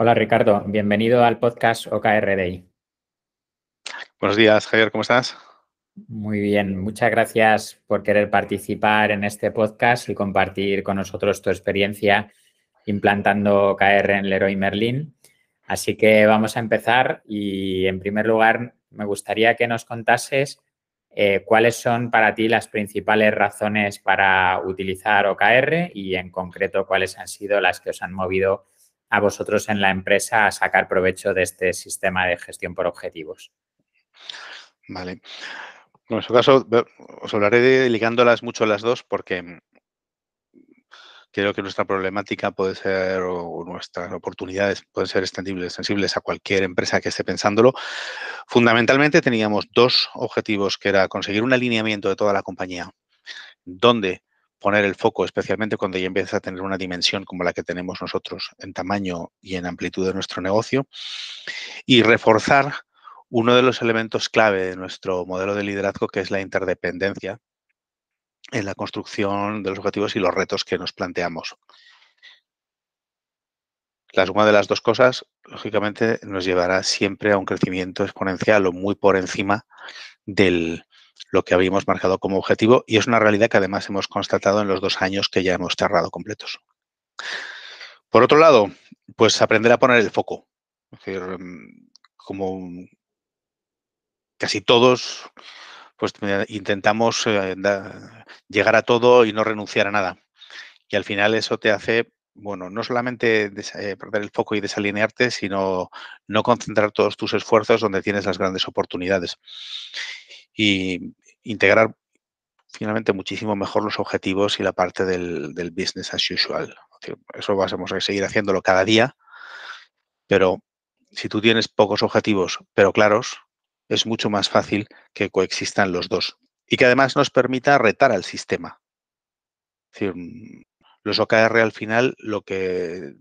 Hola Ricardo, bienvenido al podcast OKR Day. Buenos días, Javier, ¿cómo estás? Muy bien, muchas gracias por querer participar en este podcast y compartir con nosotros tu experiencia implantando OKR en Leroy Merlin. Así que vamos a empezar y en primer lugar me gustaría que nos contases eh, cuáles son para ti las principales razones para utilizar OKR y en concreto cuáles han sido las que os han movido a vosotros en la empresa a sacar provecho de este sistema de gestión por objetivos. Vale. En su caso, os hablaré de ligándolas mucho las dos porque creo que nuestra problemática puede ser, o nuestras oportunidades pueden ser extendibles, sensibles a cualquier empresa que esté pensándolo. Fundamentalmente teníamos dos objetivos, que era conseguir un alineamiento de toda la compañía, donde poner el foco, especialmente cuando ya empieza a tener una dimensión como la que tenemos nosotros en tamaño y en amplitud de nuestro negocio, y reforzar uno de los elementos clave de nuestro modelo de liderazgo, que es la interdependencia en la construcción de los objetivos y los retos que nos planteamos. La suma de las dos cosas, lógicamente, nos llevará siempre a un crecimiento exponencial o muy por encima de lo que habíamos marcado como objetivo y es una realidad que además hemos constatado en los dos años que ya hemos cerrado completos. Por otro lado, pues aprender a poner el foco. Es decir, mm, como casi todos, pues eh, intentamos eh, llegar a todo y no renunciar a nada. Y al final eso te hace, bueno, no solamente eh, perder el foco y desalinearte, sino no concentrar todos tus esfuerzos donde tienes las grandes oportunidades. Y integrar finalmente muchísimo mejor los objetivos y la parte del, del business as usual. Eso vamos a seguir haciéndolo cada día, pero si tú tienes pocos objetivos, pero claros, es mucho más fácil que coexistan los dos y que además nos permita retar al sistema. Mm, los OKR al final lo que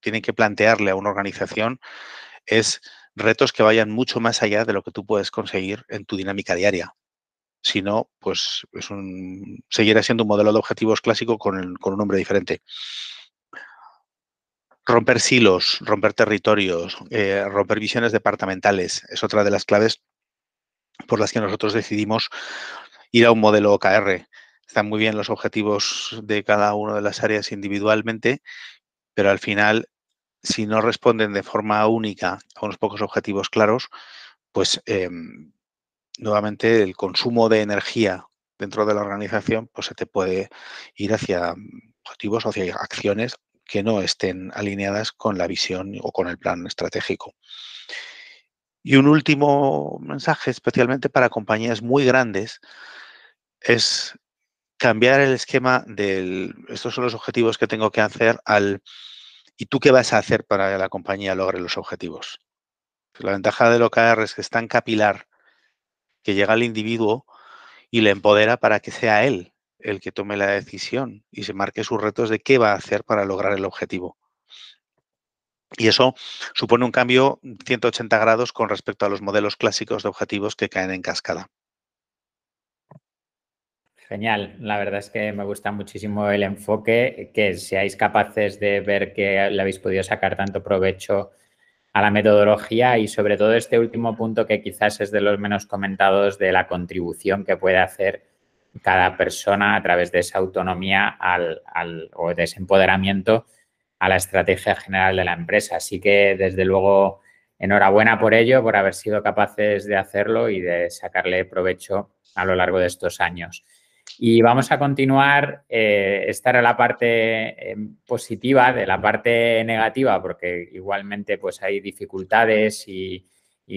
tienen que plantearle a una organización es retos que vayan mucho más allá de lo que tú puedes conseguir en tu dinámica diaria. Si no, pues es un, seguirá siendo un modelo de objetivos clásico con, con un nombre diferente romper silos, romper territorios, eh, romper visiones departamentales es otra de las claves por las que nosotros decidimos ir a un modelo OKR. Están muy bien los objetivos de cada una de las áreas individualmente, pero al final, si no responden de forma única a unos pocos objetivos claros, pues em, nuevamente el consumo de energía dentro de la organización pues se te puede ir hacia objetivos, hacia acciones que no estén alineadas con la visión o con el plan estratégico. Y un último mensaje, especialmente para compañías muy grandes, es cambiar el esquema del, estos son los objetivos que tengo que hacer al, ¿y tú qué vas a hacer para que la compañía logre los objetivos? La ventaja de OKR es que es tan capilar que llega al individuo y le empodera para que sea él el que tome la decisión y se marque sus retos de qué va a hacer para lograr el objetivo. Y eso supone un cambio 180 grados con respecto a los modelos clásicos de objetivos que caen en cascada. Genial, la verdad es que me gusta muchísimo el enfoque, que seáis capaces de ver que le habéis podido sacar tanto provecho a la metodología y sobre todo este último punto que quizás es de los menos comentados de la contribución que puede hacer cada persona a través de esa autonomía al, o de ese empoderamiento a la estrategia general de la empresa. Así que, desde luego, enhorabuena por ello, por haber sido capaces de hacerlo y de sacarle provecho a lo largo de estos años. Y vamos a continuar. Eh, esta la parte eh, positiva, de la parte negativa, porque igualmente pues, hay dificultades y,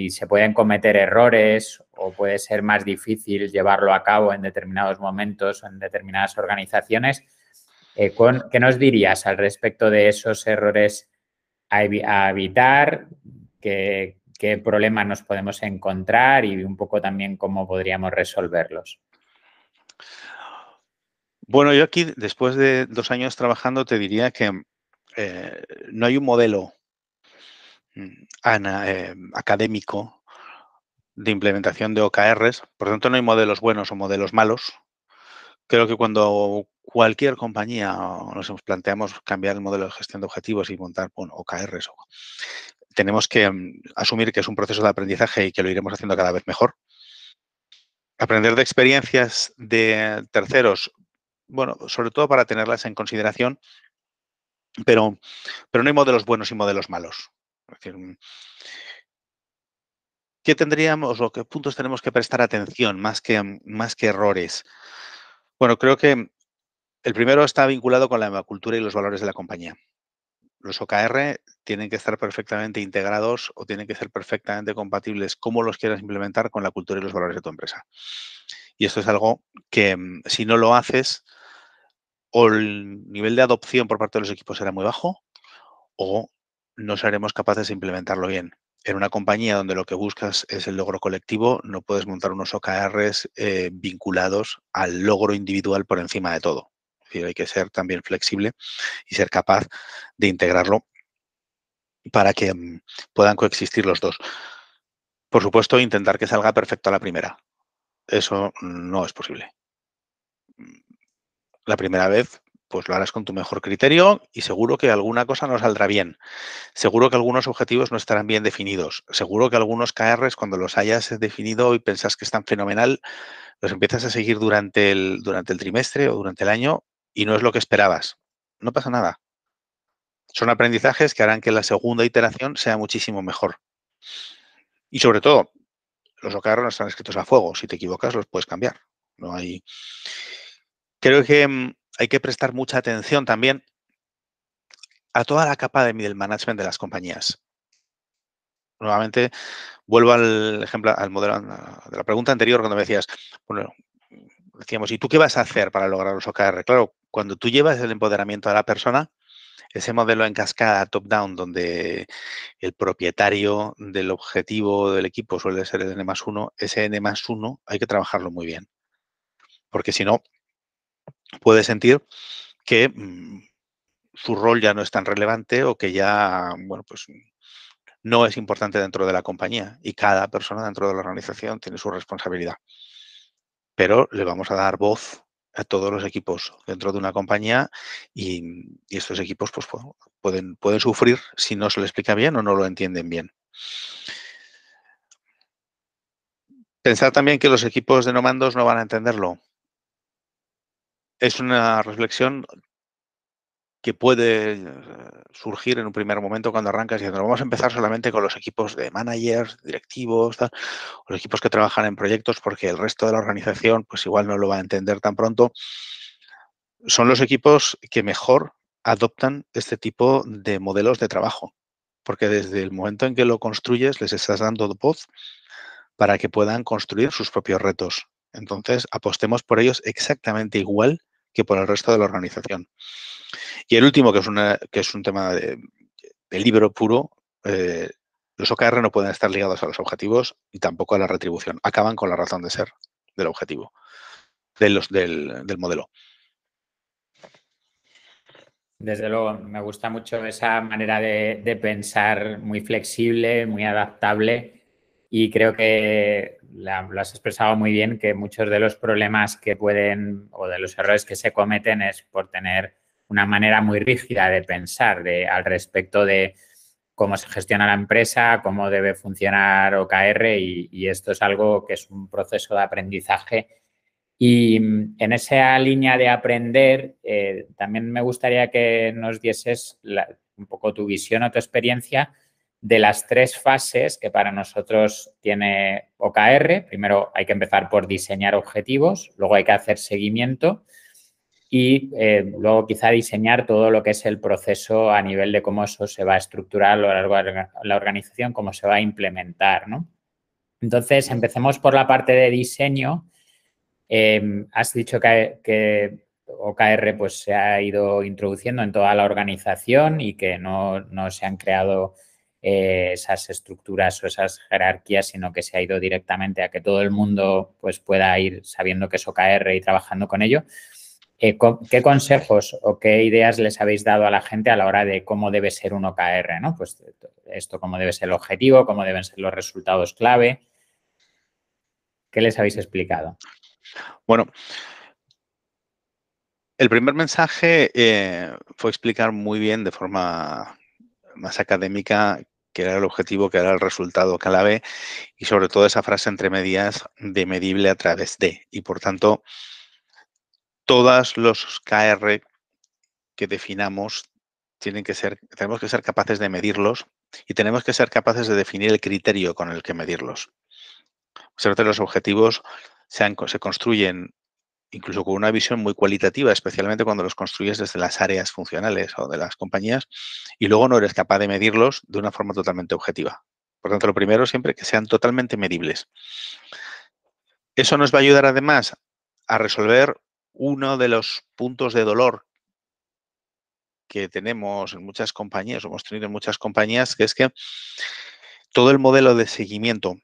se pueden cometer errores o puede ser más difícil llevarlo a cabo en determinados momentos o en determinadas organizaciones. Eh, ¿Qué nos dirías al respecto de esos errores a, evitar? ¿Qué, ¿Qué problemas nos podemos encontrar y un poco también cómo podríamos resolverlos? Bueno, yo aquí, después de dos años trabajando, te diría que eh, no hay un modelo Mm, eh, académico de implementación de OKRs. Por tanto, no hay modelos buenos o modelos malos. Creo que cuando cualquier compañía nos planteamos cambiar el modelo de gestión de objetivos y montar bueno, OKRs, tenemos que mm, asumir que es un proceso de aprendizaje y que lo iremos haciendo cada vez mejor. Aprender de experiencias de terceros, bueno, sobre todo para tenerlas en consideración, pero, pero no hay modelos buenos y modelos malos. Mm, ¿Qué tendríamos o qué puntos tenemos que prestar atención más que, mm, más que errores? Bueno, creo que el primero está vinculado con la cultura y los valores de la compañía. Los OKR tienen que estar perfectamente integrados o tienen que ser perfectamente compatibles como los quieras implementar con la cultura y los valores de tu empresa. Y esto es algo que mm, si no lo haces, o el nivel de adopción por parte de los equipos será muy bajo o no seremos capaces de implementarlo bien. En una compañía donde lo que buscas es el logro colectivo, no puedes montar unos OKRs eh, vinculados al logro individual por encima de todo. hay que ser también flexible y ser capaz de integrarlo para que mm, puedan coexistir los dos. Por supuesto, intentar que salga perfecto a la primera. Eso no es posible la primera vez, pues lo harás con tu mejor criterio y seguro que alguna cosa no saldrá bien. Seguro que algunos objetivos no estarán bien definidos. Seguro que algunos KRs, cuando los hayas definido y pensás que están fenomenal, los empiezas a seguir durante el, durante el trimestre o durante el año y no es lo que esperabas. No pasa nada. Son aprendizajes que harán que la segunda iteración sea muchísimo mejor. Y sobre todo, los OKR no están escritos a fuego. Si te equivocas, los puedes cambiar. No hay creo que mm, hay que prestar mucha atención también a toda la capa de middle management de las compañías. Nuevamente, vuelvo al ejemplo, al modelo de la pregunta anterior cuando me decías, bueno, decíamos, ¿y tú qué vas a hacer para lograr los OKR? Claro, cuando tú llevas el empoderamiento a la persona, ese modelo en cascada top-down, donde el propietario del objetivo del equipo suele ser el N más uno, ese N más uno hay que trabajarlo muy bien. Porque si no, puede sentir que mm, su rol ya no es tan relevante o que ya, bueno, pues no es importante dentro de la compañía y cada persona dentro de la organización tiene su responsabilidad. Pero le vamos a dar voz a todos los equipos dentro de una compañía y, estos equipos pues, pueden, pueden sufrir si no se les explica bien o no lo entienden bien. Pensar también que los equipos de no mandos no van a entenderlo es una reflexión que puede eh, surgir en un primer momento cuando arrancas diciendo, vamos a empezar solamente con los equipos de managers, directivos, o los equipos que trabajan en proyectos, porque el resto de la organización pues igual no lo va a entender tan pronto. Son los equipos que mejor adoptan este tipo de modelos de trabajo, porque desde el momento en que lo construyes les estás dando voz para que puedan construir sus propios retos. Entonces, apostemos por ellos exactamente igual que por el resto de la organización. Y el último, que es, una, que es un tema de, libro puro, eh, los OKR no pueden estar ligados a los objetivos y tampoco a la retribución. Acaban con la razón de ser del objetivo, de los, del, modelo. Desde luego, me gusta mucho esa manera de, de, pensar muy flexible, muy adaptable y creo que lo has expresado muy bien, que muchos de los problemas que pueden o de los errores que se cometen es por tener una manera muy rígida de pensar al respecto de cómo se gestiona la empresa, cómo debe funcionar OKR y, esto es algo que es un proceso de aprendizaje. Y mm, en esa línea de aprender, eh, también me gustaría que nos dieses un poco tu visión o tu experiencia de las tres fases que para nosotros tiene OKR. Primero hay que empezar por diseñar objetivos, luego hay que hacer seguimiento y eh, luego quizá diseñar todo lo que es el proceso a nivel de cómo eso se va a estructurar a lo largo de la organización, cómo se va a implementar. ¿no? Entonces, empecemos por la parte de diseño. Em, has dicho que, que, OKR pues, se ha ido introduciendo en toda la organización y que no, no se han creado eh, esas estructuras o esas jerarquías, sino que se ha ido directamente a que todo el mundo pues, pueda ir sabiendo que es OKR y trabajando con ello. Eh, ¿Qué consejos o qué ideas les habéis dado a la gente a la hora de cómo debe ser un OKR? ¿no? Pues esto, cómo debe ser el objetivo, cómo deben ser los resultados clave. ¿Qué les habéis explicado? Bueno, El primer mensaje eh, fue explicar muy bien de forma más académica qué era el objetivo, qué era el resultado clave y sobre todo esa frase entre medias de medible a través de. Y por tanto, todos los KR que definamos tienen que ser, tenemos que ser capaces de medirlos y tenemos que ser capaces de definir el criterio con el que medirlos. Muchas los objetivos se construyen incluso con una visión muy cualitativa, especialmente cuando los construyes desde las áreas funcionales o de las compañías, y luego no eres capaz de medirlos de una forma totalmente objetiva. Por tanto, lo primero siempre que sean totalmente medibles. Eso nos va a ayudar además a resolver uno de los puntos de dolor que tenemos en muchas compañías, o hemos tenido en muchas compañías, que es que todo el modelo de seguimiento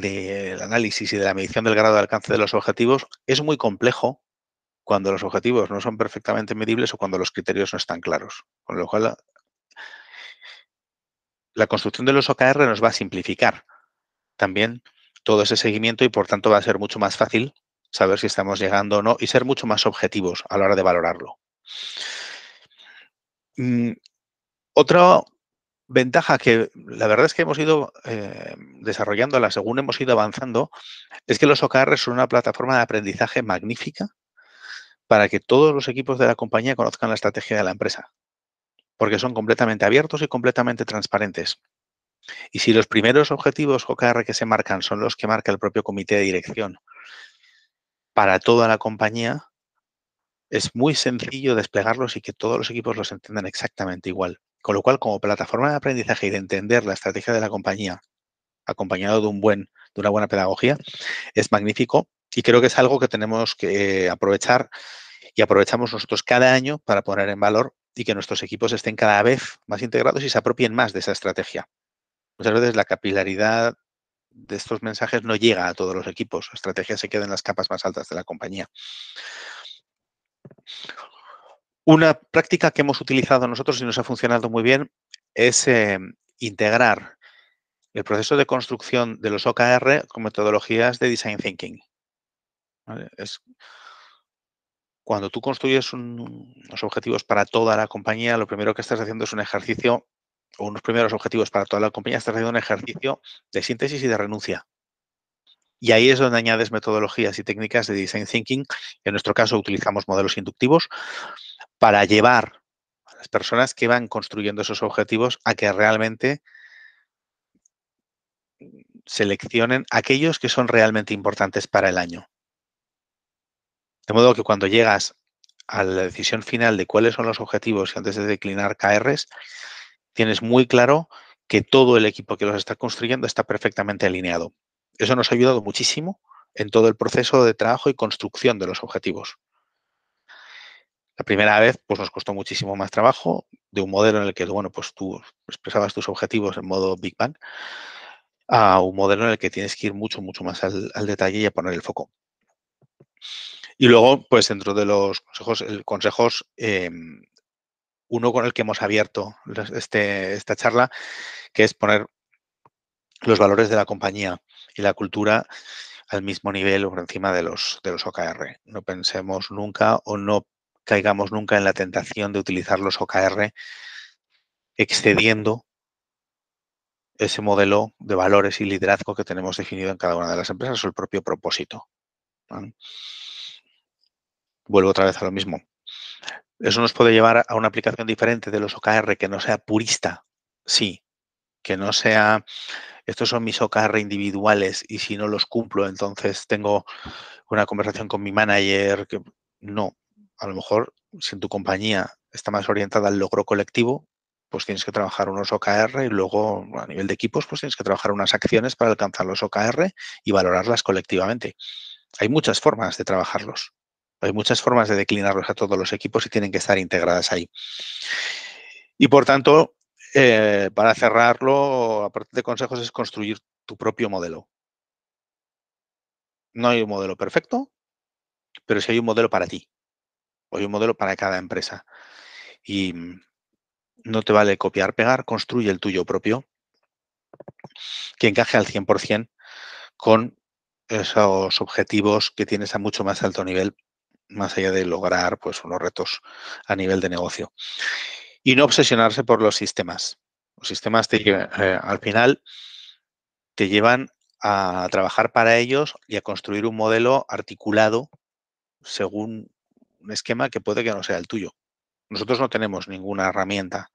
del análisis y de la medición del grado de alcance de los objetivos es muy complejo cuando los objetivos no son perfectamente medibles o cuando los criterios no están claros. Con lo cual, la construcción de los OKR nos va a simplificar también todo ese seguimiento y por tanto va a ser mucho más fácil saber si estamos llegando o no y ser mucho más objetivos a la hora de valorarlo. Mm, otro ventaja que la verdad es que hemos ido eh, desarrollándola según hemos ido avanzando es que los OKR son una plataforma de aprendizaje magnífica para que todos los equipos de la compañía conozcan la estrategia de la empresa, porque son completamente abiertos y completamente transparentes. Y si los primeros objetivos OKR que se marcan son los que marca el propio comité de dirección para toda la compañía, es muy sencillo desplegarlos y que todos los equipos los entiendan exactamente igual. Con lo cual, como plataforma de aprendizaje y de entender la estrategia de la compañía, acompañado de, un buen, de una buena pedagogía, es magnífico y creo que es algo que tenemos que aprovechar y aprovechamos nosotros cada año para poner en valor y que nuestros equipos estén cada vez más integrados y se apropien más de esa estrategia. Muchas veces la capilaridad de estos mensajes no llega a todos los equipos. La estrategia se queda en las capas más altas de la compañía. Una práctica que hemos utilizado nosotros y nos ha funcionado muy bien es em, integrar el proceso de construcción de los OKR con metodologías de Design Thinking. Cuando tú construyes unos objetivos para toda la compañía, lo primero que estás haciendo es un ejercicio, o unos primeros objetivos para toda la compañía, estás haciendo un ejercicio de síntesis y de renuncia. Y ahí es donde añades metodologías y técnicas de Design Thinking. En nuestro caso utilizamos modelos inductivos para llevar a las personas que van construyendo esos objetivos a que realmente seleccionen aquellos que son realmente importantes para el año. De modo que cuando llegas a la decisión final de cuáles son los objetivos antes de declinar KRs, tienes muy claro que todo el equipo que los está construyendo está perfectamente alineado. Eso nos ha ayudado muchísimo en todo el proceso de trabajo y construcción de los objetivos. La primera vez pues nos costó muchísimo más trabajo de un modelo en el que bueno, pues tú expresabas tus objetivos en modo Big Bang a un modelo en el que tienes que ir mucho, mucho más al, detalle y a poner el foco. Y luego, pues dentro de los consejos, el consejos, em, uno con el que hemos abierto este, esta charla, que es poner los valores de la compañía y la cultura al mismo nivel o por encima de los, de los OKR. No pensemos nunca o no caigamos nunca en la tentación de utilizar los OKR excediendo ese modelo de valores y liderazgo que tenemos definido en cada una de las empresas o el propio propósito. Vuelvo otra vez a lo mismo. Eso nos puede llevar a una aplicación diferente de los OKR que no sea purista, sí, que no sea estos son mis OKR individuales y si no los cumplo, entonces tengo una conversación con mi manager. Que... No, a lo mejor si en tu compañía está más orientada al logro colectivo, pues tienes que trabajar unos OKR y luego a nivel de equipos, pues tienes que trabajar unas acciones para alcanzar los OKR y valorarlas colectivamente. Hay muchas formas de trabajarlos. Hay muchas formas de declinarlos a todos los equipos y tienen que estar integradas ahí. Y por tanto, eh, para cerrarlo, aparte de consejos, es construir tu propio modelo. No hay un modelo perfecto, pero sí hay un modelo para ti. Hay un modelo para cada empresa. Y mm, no te vale copiar, pegar, construye el tuyo propio que encaje al 100% con esos objetivos que tienes a mucho más alto nivel más allá de lograr pues, unos retos a nivel de negocio. Y no obsesionarse por los sistemas. Los sistemas te, eh, al final te llevan a trabajar para ellos y a construir un modelo articulado según un esquema que puede que no sea el tuyo. Nosotros no tenemos ninguna herramienta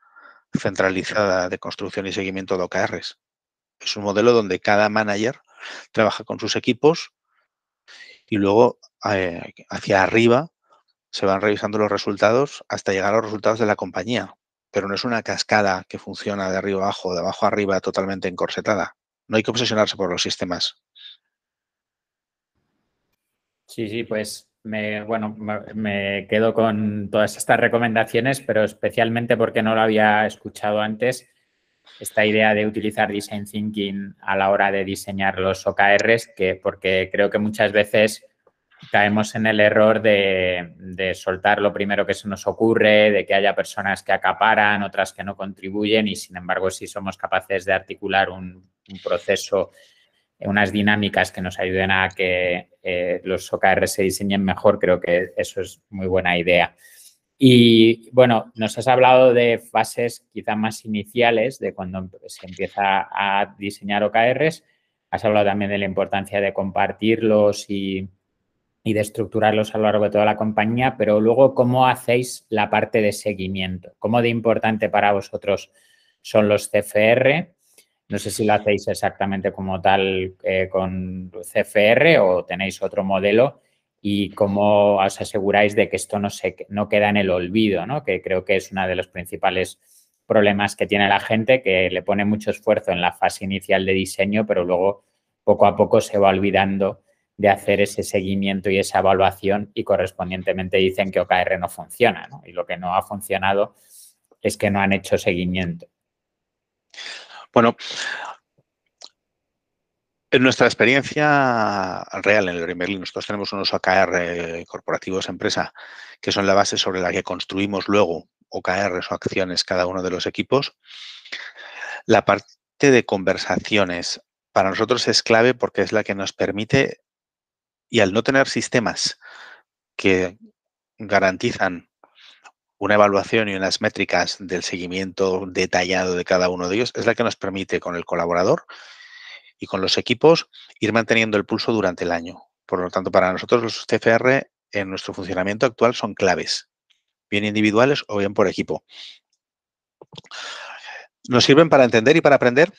centralizada de construcción y seguimiento de OKRs. Es un modelo donde cada manager trabaja con sus equipos y luego eh, hacia arriba se van revisando los resultados hasta llegar a los resultados de la compañía. Pero no es una cascada que funciona de arriba abajo, de abajo arriba, totalmente encorsetada. No hay que obsesionarse por los sistemas. Sí, sí, pues me, bueno, me quedo con todas estas recomendaciones, pero especialmente porque no lo había escuchado antes, esta idea de utilizar Design Thinking a la hora de diseñar los OKRs, que, porque creo que muchas veces caemos en el error de, soltar lo primero que se nos ocurre, de que haya personas que acaparan, otras que no contribuyen y sin embargo si somos capaces de articular un, proceso, unas dinámicas que nos ayuden a que eh, los OKR se diseñen mejor, creo que eso es muy buena idea. Y bueno, nos has hablado de fases quizá más iniciales, de cuando se empieza a diseñar OKRs. Has hablado también de la importancia de compartirlos y, y de estructurarlos a lo largo de toda la compañía, pero luego, ¿cómo hacéis la parte de seguimiento? ¿Cómo de importante para vosotros son los CFR? No sé si lo hacéis exactamente como tal eh, con CFR o tenéis otro modelo y cómo os aseguráis de que esto no, se, no queda en el olvido, ¿no? que creo que es uno de los principales problemas que tiene la gente, que le pone mucho esfuerzo en la fase inicial de diseño, pero luego poco a poco se va olvidando de hacer ese seguimiento y esa evaluación y correspondientemente dicen que OKR no funciona, ¿no? Y lo que no ha funcionado es que no han hecho seguimiento. Bueno, en nuestra experiencia real en el Berlin, nosotros tenemos unos OKR corporativos empresa que son la base sobre la que construimos luego OKRs o acciones cada uno de los equipos. La parte de conversaciones para nosotros es clave porque es la que nos permite y al no tener sistemas que garantizan una evaluación y unas métricas del seguimiento detallado de cada uno de ellos, es la que nos permite con el colaborador y con los equipos ir manteniendo el pulso durante el año. Por lo tanto, para nosotros los CFR en nuestro funcionamiento actual son claves, bien individuales o bien por equipo. Nos sirven para entender y para aprender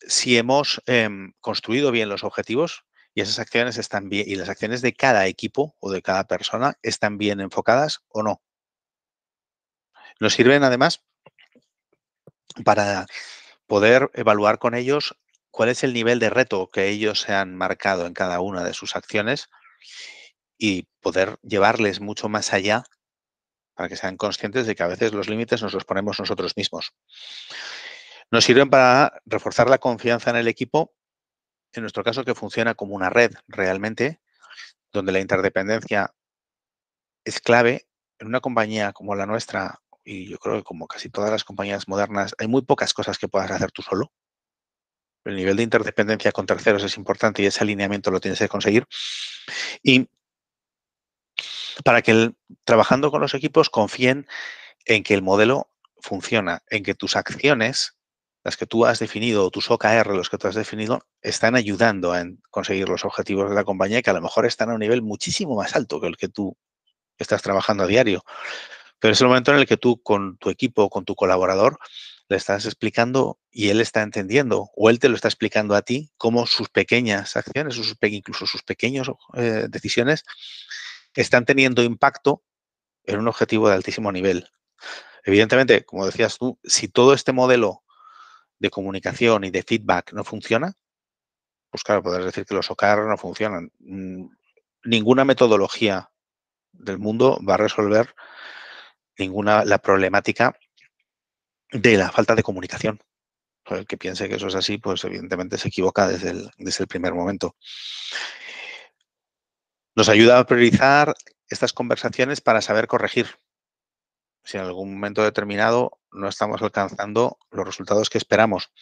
si hemos em, construido bien los objetivos y esas acciones están bien, y las acciones de cada equipo o de cada persona están bien enfocadas o no. Nos sirven además para poder evaluar con ellos cuál es el nivel de reto que ellos se han marcado en cada una de sus acciones y poder llevarles mucho más allá para que sean conscientes de que a veces los límites nos los ponemos nosotros mismos. Nos sirven para reforzar la confianza en el equipo en nuestro caso que funciona como una red realmente, donde la interdependencia es clave. En una compañía como la nuestra, y yo creo que como casi todas las compañías modernas, hay muy pocas cosas que puedas hacer tú solo. El nivel de interdependencia con terceros es importante y ese alineamiento lo tienes que conseguir. Y para que trabajando con los equipos confíen en que el modelo funciona, en que tus acciones las que tú has definido, o tus OKR, los que tú has definido, están ayudando a conseguir los objetivos de la compañía que a lo mejor están a un nivel muchísimo más alto que el que tú estás trabajando a diario. Pero es el momento en el que tú con tu equipo, con tu colaborador, le estás explicando y él está entendiendo, o él te lo está explicando a ti, cómo sus pequeñas acciones, sus, incluso sus pequeñas eh, decisiones, están teniendo impacto en un objetivo de altísimo nivel. Evidentemente, como decías tú, si todo este modelo de comunicación y de feedback no funciona, pues claro, podrás decir que los OKR no funcionan. Mm, ninguna metodología del mundo va a resolver ninguna la problemática de la falta de comunicación. El que piense que eso es así, pues evidentemente se equivoca desde el, desde el primer momento. Nos ayuda a priorizar estas conversaciones para saber corregir si en algún momento determinado no estamos alcanzando los resultados que esperamos.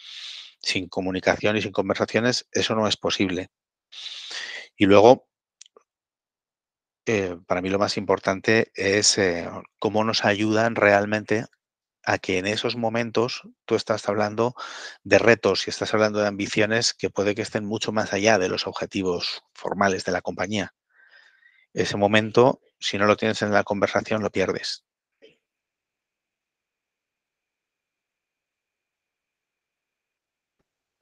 Sin comunicación y sin conversaciones, eso no es posible. Y luego, eh, para mí lo más importante es eh, cómo nos ayudan realmente a que en esos momentos tú estás hablando de retos y estás hablando de ambiciones que puede que estén mucho más allá de los objetivos formales de la compañía. Ese momento, si no lo tienes en la conversación, lo pierdes.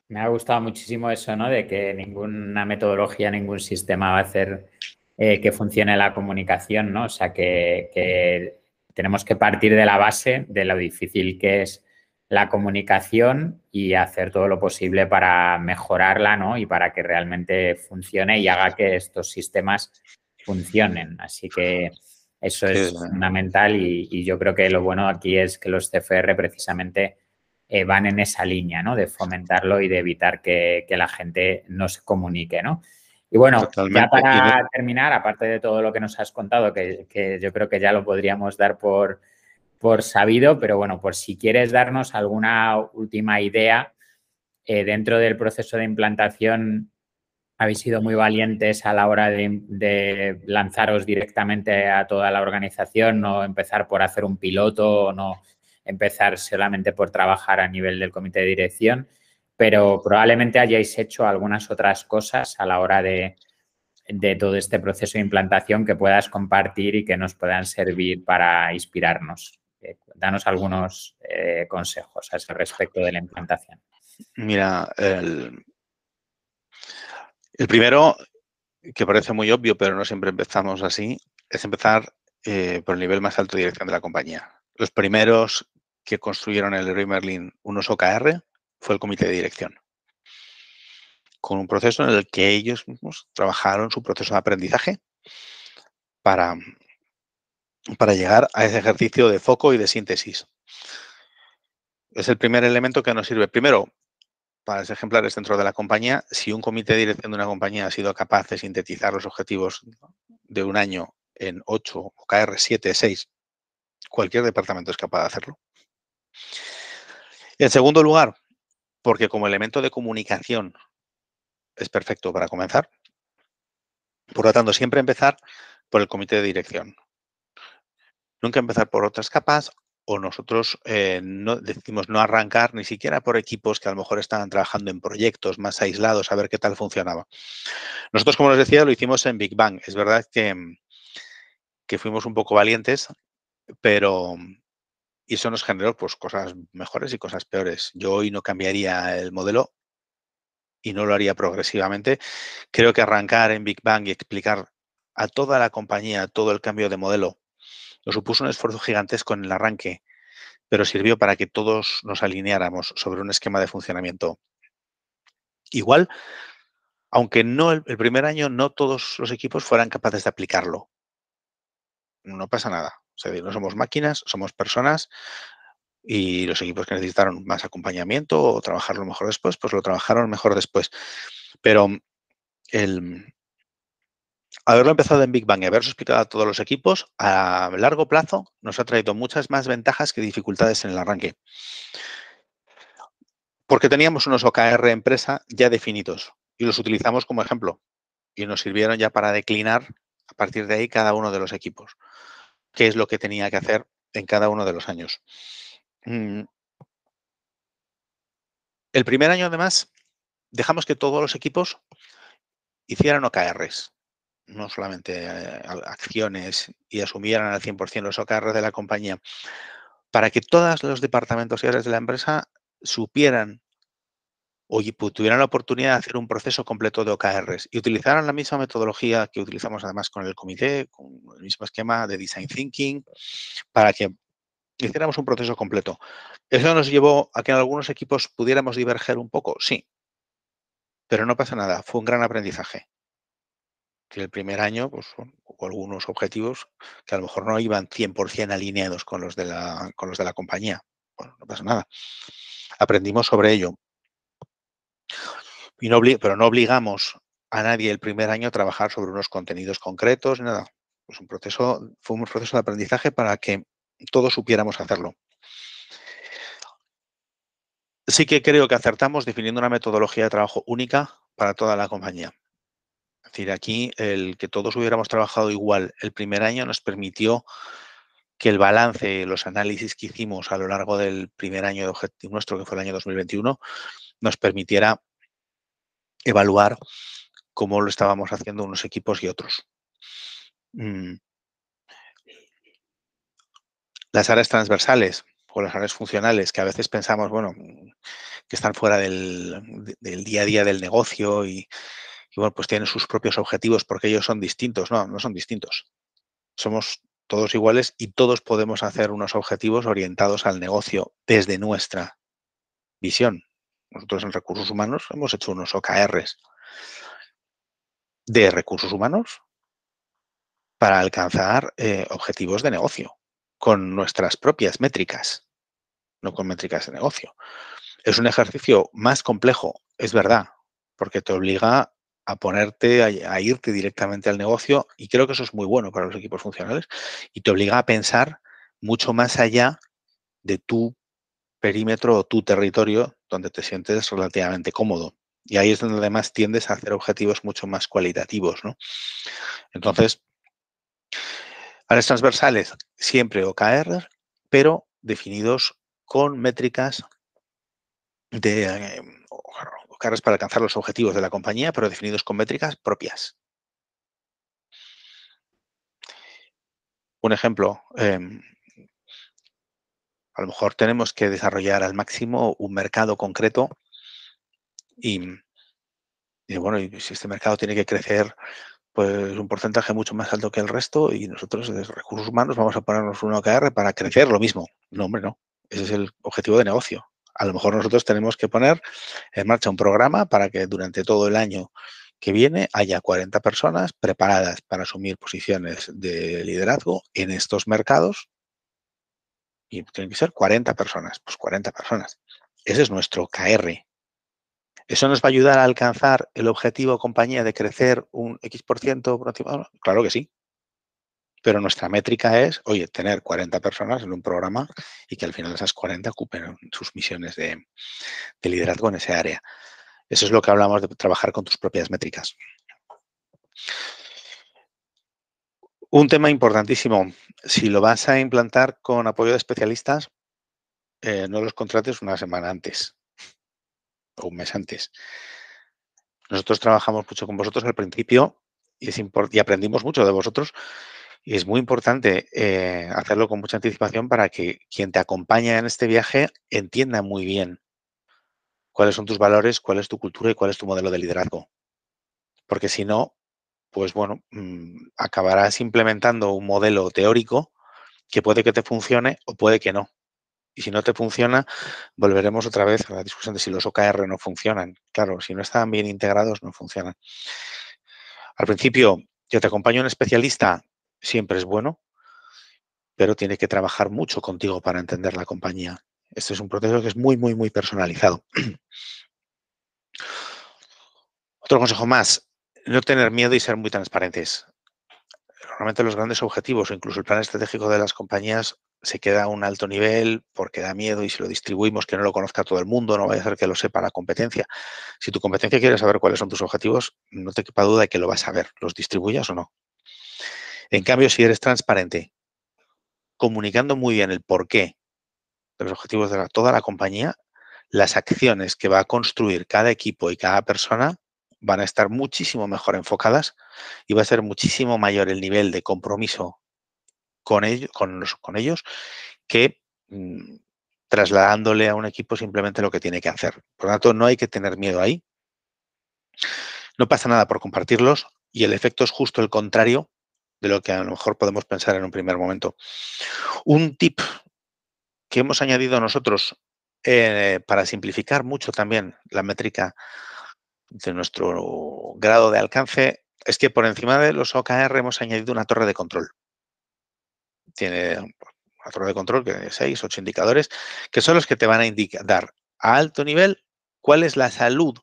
Me ha gustado muchísimo eso, ¿no? De que ninguna metodología, ningún sistema va a hacer eh, que funcione la comunicación, ¿no? O sea, que tenemos que partir de la base de lo difícil que es la comunicación y hacer todo lo posible para mejorarla ¿no? y para que realmente funcione y haga que estos sistemas funcionen. Así que eso es fundamental y, yo creo que lo bueno aquí es que los CFR precisamente eh, van en esa línea ¿no? de fomentarlo y de evitar que, que la gente no se comunique. ¿no? Y bueno, ya para terminar, aparte de todo lo que nos has contado, que, yo creo que ya lo podríamos dar por, por sabido, pero bueno, por si quieres darnos alguna última idea eh, dentro del proceso de implantación, habéis sido muy valientes a la hora de, lanzaros directamente a toda la organización, no empezar por hacer un piloto o no empezar solamente por trabajar a nivel del comité de dirección pero probablemente hayáis hecho algunas otras cosas a la hora de, todo este proceso de implantación que puedas compartir y que nos puedan servir para inspirarnos. Eh, danos algunos eh, consejos a ese respecto de la implantación. Mira, el, primero, que parece muy obvio, pero no siempre empezamos así, es empezar eh, por el nivel más alto de dirección de la compañía. Los primeros que construyeron el Leroy Merlin unos OKR fue el comité de dirección, con un proceso en el que ellos mismos trabajaron su proceso de aprendizaje para, para llegar a ese ejercicio de foco y de síntesis. Es el primer elemento que nos sirve. Primero, para los ejemplares dentro de la compañía, si un comité de dirección de una compañía ha sido capaz de sintetizar los objetivos de un año en 8 o KR 7, 6, cualquier departamento es capaz de hacerlo. En segundo lugar, porque como elemento de comunicación es perfecto para comenzar. Por lo tanto, siempre empezar por el comité de dirección. Nunca empezar por otras capas o nosotros eh, no, decimos no arrancar ni siquiera por equipos que a lo mejor estaban trabajando en proyectos más aislados a ver qué tal funcionaba. Nosotros, como les decía, lo hicimos en Big Bang. Es verdad que, que fuimos un poco valientes, pero, y eso nos generó pues, cosas mejores y cosas peores. Yo hoy no cambiaría el modelo y no lo haría progresivamente. Creo que arrancar en Big Bang y explicar a toda la compañía todo el cambio de modelo nos supuso un esfuerzo gigantesco en el arranque, pero sirvió para que todos nos alineáramos sobre un esquema de funcionamiento. Igual, aunque no el primer año no todos los equipos fueran capaces de aplicarlo. No pasa nada no somos máquinas, somos personas y los equipos que necesitaron más acompañamiento o trabajarlo mejor después, pues lo trabajaron mejor después. Pero el haberlo empezado en Big Bang y haberlo explicado a todos los equipos a largo plazo nos ha traído muchas más ventajas que dificultades en el arranque. Porque teníamos unos OKR empresa ya definidos y los utilizamos como ejemplo y nos sirvieron ya para declinar a partir de ahí cada uno de los equipos qué es lo que tenía que hacer en cada uno de los años. Mm. El primer año, además, dejamos que todos los equipos hicieran OKRs, no solamente eh, acciones y asumieran al 100% los OKRs de la compañía, para que todos los departamentos y áreas de la empresa supieran o tuvieran la oportunidad de hacer un proceso completo de OKRs y utilizaran la misma metodología que utilizamos además con el comité, con el mismo esquema de Design Thinking, para que hiciéramos un proceso completo. ¿Eso nos llevó a que en algunos equipos pudiéramos diverger un poco? Sí, pero no pasa nada, fue un gran aprendizaje. Que el primer año, pues, hubo algunos objetivos que a lo mejor no iban 100% alineados con los de la, con los de la compañía. Bueno, no pasa nada. Aprendimos sobre ello pero no obligamos a nadie el primer año a trabajar sobre unos contenidos concretos, nada. Un proceso, fue un proceso de aprendizaje para que todos supiéramos hacerlo. Sí que creo que acertamos definiendo una metodología de trabajo única para toda la compañía. Es decir, aquí el que todos hubiéramos trabajado igual el primer año nos permitió que el balance, los análisis que hicimos a lo largo del primer año de objetivo nuestro, que fue el año 2021, nos permitiera evaluar cómo lo estábamos haciendo unos equipos y otros. Mm. Las áreas transversales o las áreas funcionales que a veces pensamos, bueno, que están fuera del, día a día del negocio y, y, bueno, pues tienen sus propios objetivos porque ellos son distintos. No, no son distintos. Somos todos iguales y todos podemos hacer unos objetivos orientados al negocio desde nuestra visión. Nosotros en recursos humanos hemos hecho unos OKRs de recursos humanos para alcanzar eh, objetivos de negocio con nuestras propias métricas, no con métricas de negocio. Es un ejercicio más complejo, es verdad, porque te obliga a ponerte, a, irte directamente al negocio y creo que eso es muy bueno para los equipos funcionales y te obliga a pensar mucho más allá de tu perímetro o tu territorio donde te sientes relativamente cómodo. Y ahí es donde además tiendes a hacer objetivos mucho más cualitativos, ¿no? Entonces, áreas transversales siempre OKR, pero definidos con métricas de eh, OKRs para alcanzar los objetivos de la compañía, pero definidos con métricas propias. Un ejemplo, em, a lo mejor tenemos que desarrollar al máximo un mercado concreto y, bueno, si este mercado tiene que crecer pues un porcentaje mucho más alto que el resto y nosotros desde recursos humanos vamos a ponernos un OKR para crecer lo mismo. No, hombre, no. Ese es el objetivo de negocio. A lo mejor nosotros tenemos que poner en marcha un programa para que durante todo el año que viene haya 40 personas preparadas para asumir posiciones de liderazgo en estos mercados y tienen que ser 40 personas, pues 40 personas. Ese es nuestro KR. ¿Eso nos va a ayudar a alcanzar el objetivo compañía de crecer un X% por ciento? Claro que sí. Pero nuestra métrica es, oye, tener 40 personas en un programa y que al final esas 40 ocupen sus misiones de, de liderazgo en ese área. Eso es lo que hablamos de trabajar con tus propias métricas. Un tema importantísimo, si lo vas a implantar con apoyo de especialistas, eh, no los contrates una semana antes o un mes antes. Nosotros trabajamos mucho con vosotros al principio y, aprendimos mucho de vosotros y es muy importante eh, hacerlo con mucha anticipación para que quien te acompaña en este viaje entienda muy bien cuáles son tus valores, cuál es tu cultura y cuál es tu modelo de liderazgo. Porque si no, pues bueno, mm, acabarás implementando un modelo teórico que puede que te funcione o puede que no. Y si no te funciona, volveremos otra vez a la discusión de si los OKR no funcionan. Claro, si no están bien integrados, no funcionan. Al principio, yo te acompaño un especialista, siempre es bueno, pero tiene que trabajar mucho contigo para entender la compañía. Este es un proceso que es muy, muy, muy personalizado. Otro consejo más, no tener miedo y ser muy transparentes. Normalmente los grandes objetivos o incluso el plan estratégico de las compañías se queda a un alto nivel porque da miedo y si lo distribuimos que no lo conozca todo el mundo, no vaya a ser que lo sepa la competencia. Si tu competencia quiere saber cuáles son tus objetivos, no te quepa duda de que lo vas a ver, los distribuyas o no. En cambio, si eres transparente, comunicando muy bien el porqué de los objetivos de toda la compañía, las acciones que va a construir cada equipo y cada persona van a estar muchísimo mejor enfocadas y va a ser muchísimo mayor el nivel de compromiso con, ellos, con, ellos que mm, trasladándole a un equipo simplemente lo que tiene que hacer. Por lo tanto, no hay que tener miedo ahí. No pasa nada por compartirlos y el efecto es justo el contrario de lo que a lo mejor podemos pensar en un primer momento. Un tip que hemos añadido nosotros eh, para simplificar mucho también la métrica de nuestro grado de alcance es que por encima de los OKR hemos añadido una torre de control. Tiene una torre de control que tiene seis, ocho indicadores, que son los que te van a indicar, a alto nivel cuál es la salud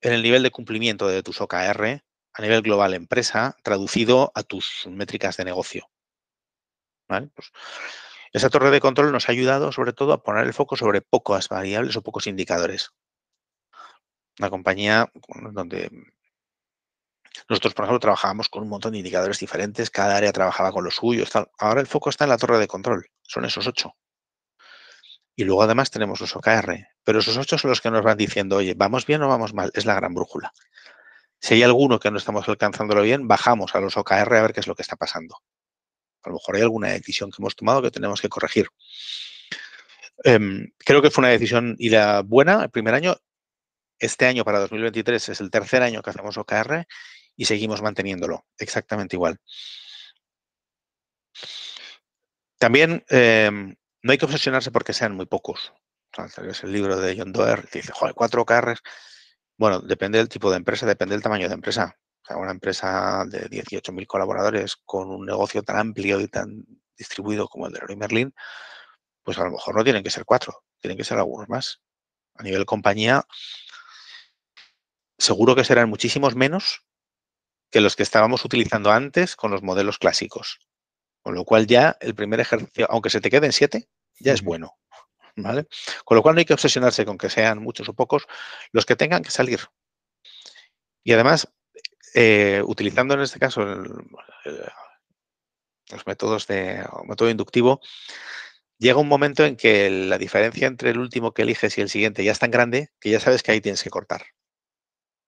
en el nivel de cumplimiento de tus OKR a nivel global empresa, traducido a tus métricas de negocio. Pues, esa torre de control nos ha ayudado sobre todo a poner el foco sobre pocas variables o pocos indicadores una compañía donde Nosotros, por ejemplo, trabajábamos con un montón de indicadores diferentes, cada área trabajaba con los suyos. Ahora el foco está en la torre de control, son esos ocho. Y luego además tenemos los OKR, pero esos ocho son los que nos van diciendo, oye, ¿vamos bien o vamos mal? Es la gran brújula. Si hay alguno que no estamos alcanzándolo bien, bajamos a los OKR a ver qué es lo que está pasando. A lo mejor hay alguna decisión que hemos tomado que tenemos que corregir. Em, creo que fue una decisión y buena el primer año. Este año para 2023 es el tercer año que hacemos OKR y seguimos manteniéndolo exactamente igual. También em, no hay que obsesionarse porque sean muy pocos. es el libro de John Doerr que dice, joder, cuatro OKRs. Bueno, depende del tipo de empresa, depende del tamaño de empresa. O sea, una empresa de 18.000 colaboradores con un negocio tan amplio y tan distribuido como el de Leroy Merlin, pues a lo mejor no tienen que ser cuatro, tienen que ser algunos más. A nivel compañía, seguro que serán muchísimos menos que los que estábamos utilizando antes con los modelos clásicos. Con lo cual ya el primer ejercicio, aunque se te queden siete, ya es bueno. ¿vale? Con lo cual no hay que obsesionarse con que sean muchos o pocos los que tengan que salir. Y además, eh, utilizando en este caso los métodos de método inductivo, llega un momento en que la diferencia entre el último que eliges y el siguiente ya es tan grande que ya sabes que ahí tienes que cortar.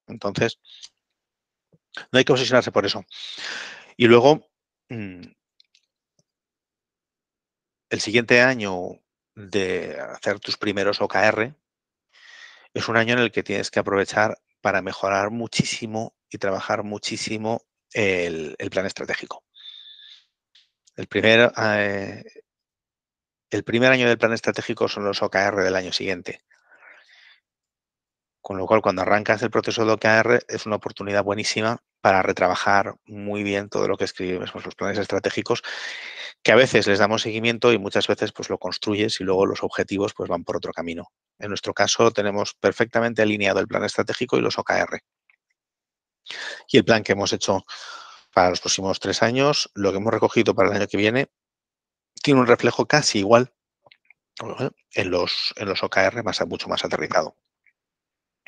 Entonces, no hay que obsesionarse por eso. Y luego, mm, el siguiente año de hacer tus primeros OKR es un año en el que tienes que aprovechar para mejorar muchísimo y trabajar muchísimo el, plan estratégico. El primer, eh, el primer año del plan estratégico son los OKR del año siguiente. Con lo cual, cuando arrancas el proceso de OKR, es una oportunidad buenísima para retrabajar muy bien todo lo que escribimos, los planes estratégicos, que a veces les damos seguimiento y muchas veces pues lo construyes y luego los objetivos pues van por otro camino. En nuestro caso tenemos perfectamente alineado el plan estratégico y los OKR. Y el plan que hemos hecho para los próximos tres años, lo que hemos recogido para el año que viene, tiene un reflejo casi igual en los, en los OKR, más, mucho más aterrizado.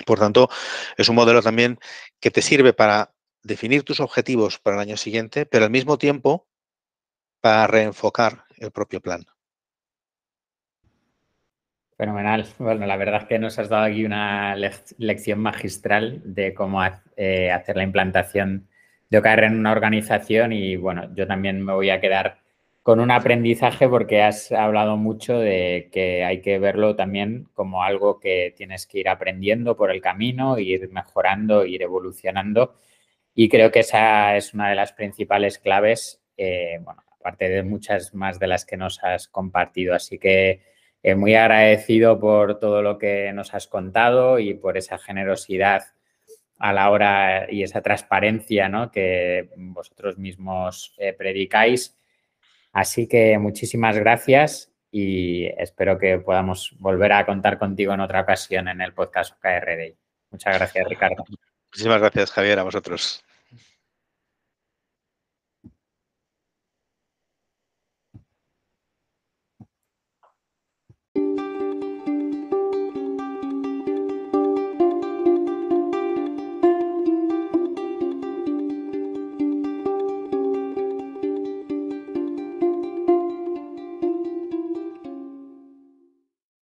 Por tanto, es un modelo también que te sirve para definir tus objetivos para el año siguiente, pero al mismo tiempo para reenfocar el propio plan. Fenomenal. Bueno, la verdad es que nos has dado aquí una lección magistral de cómo eh, hacer la implantación de OKR en una organización y bueno, yo también me voy a quedar con un aprendizaje porque has hablado mucho de que hay que verlo también como algo que tienes que ir aprendiendo por el camino, ir mejorando, ir evolucionando. Y creo que esa es una de las principales claves, eh, bueno, aparte de muchas más de las que nos has compartido. Así que eh, muy agradecido por todo lo que nos has contado y por esa generosidad a la hora y esa transparencia ¿no? que vosotros mismos eh, predicáis. Así que muchísimas gracias y espero que podamos volver a contar contigo en otra ocasión en el podcast OKR Muchas gracias, Ricardo. Muchísimas gracias, Javier, a vosotros.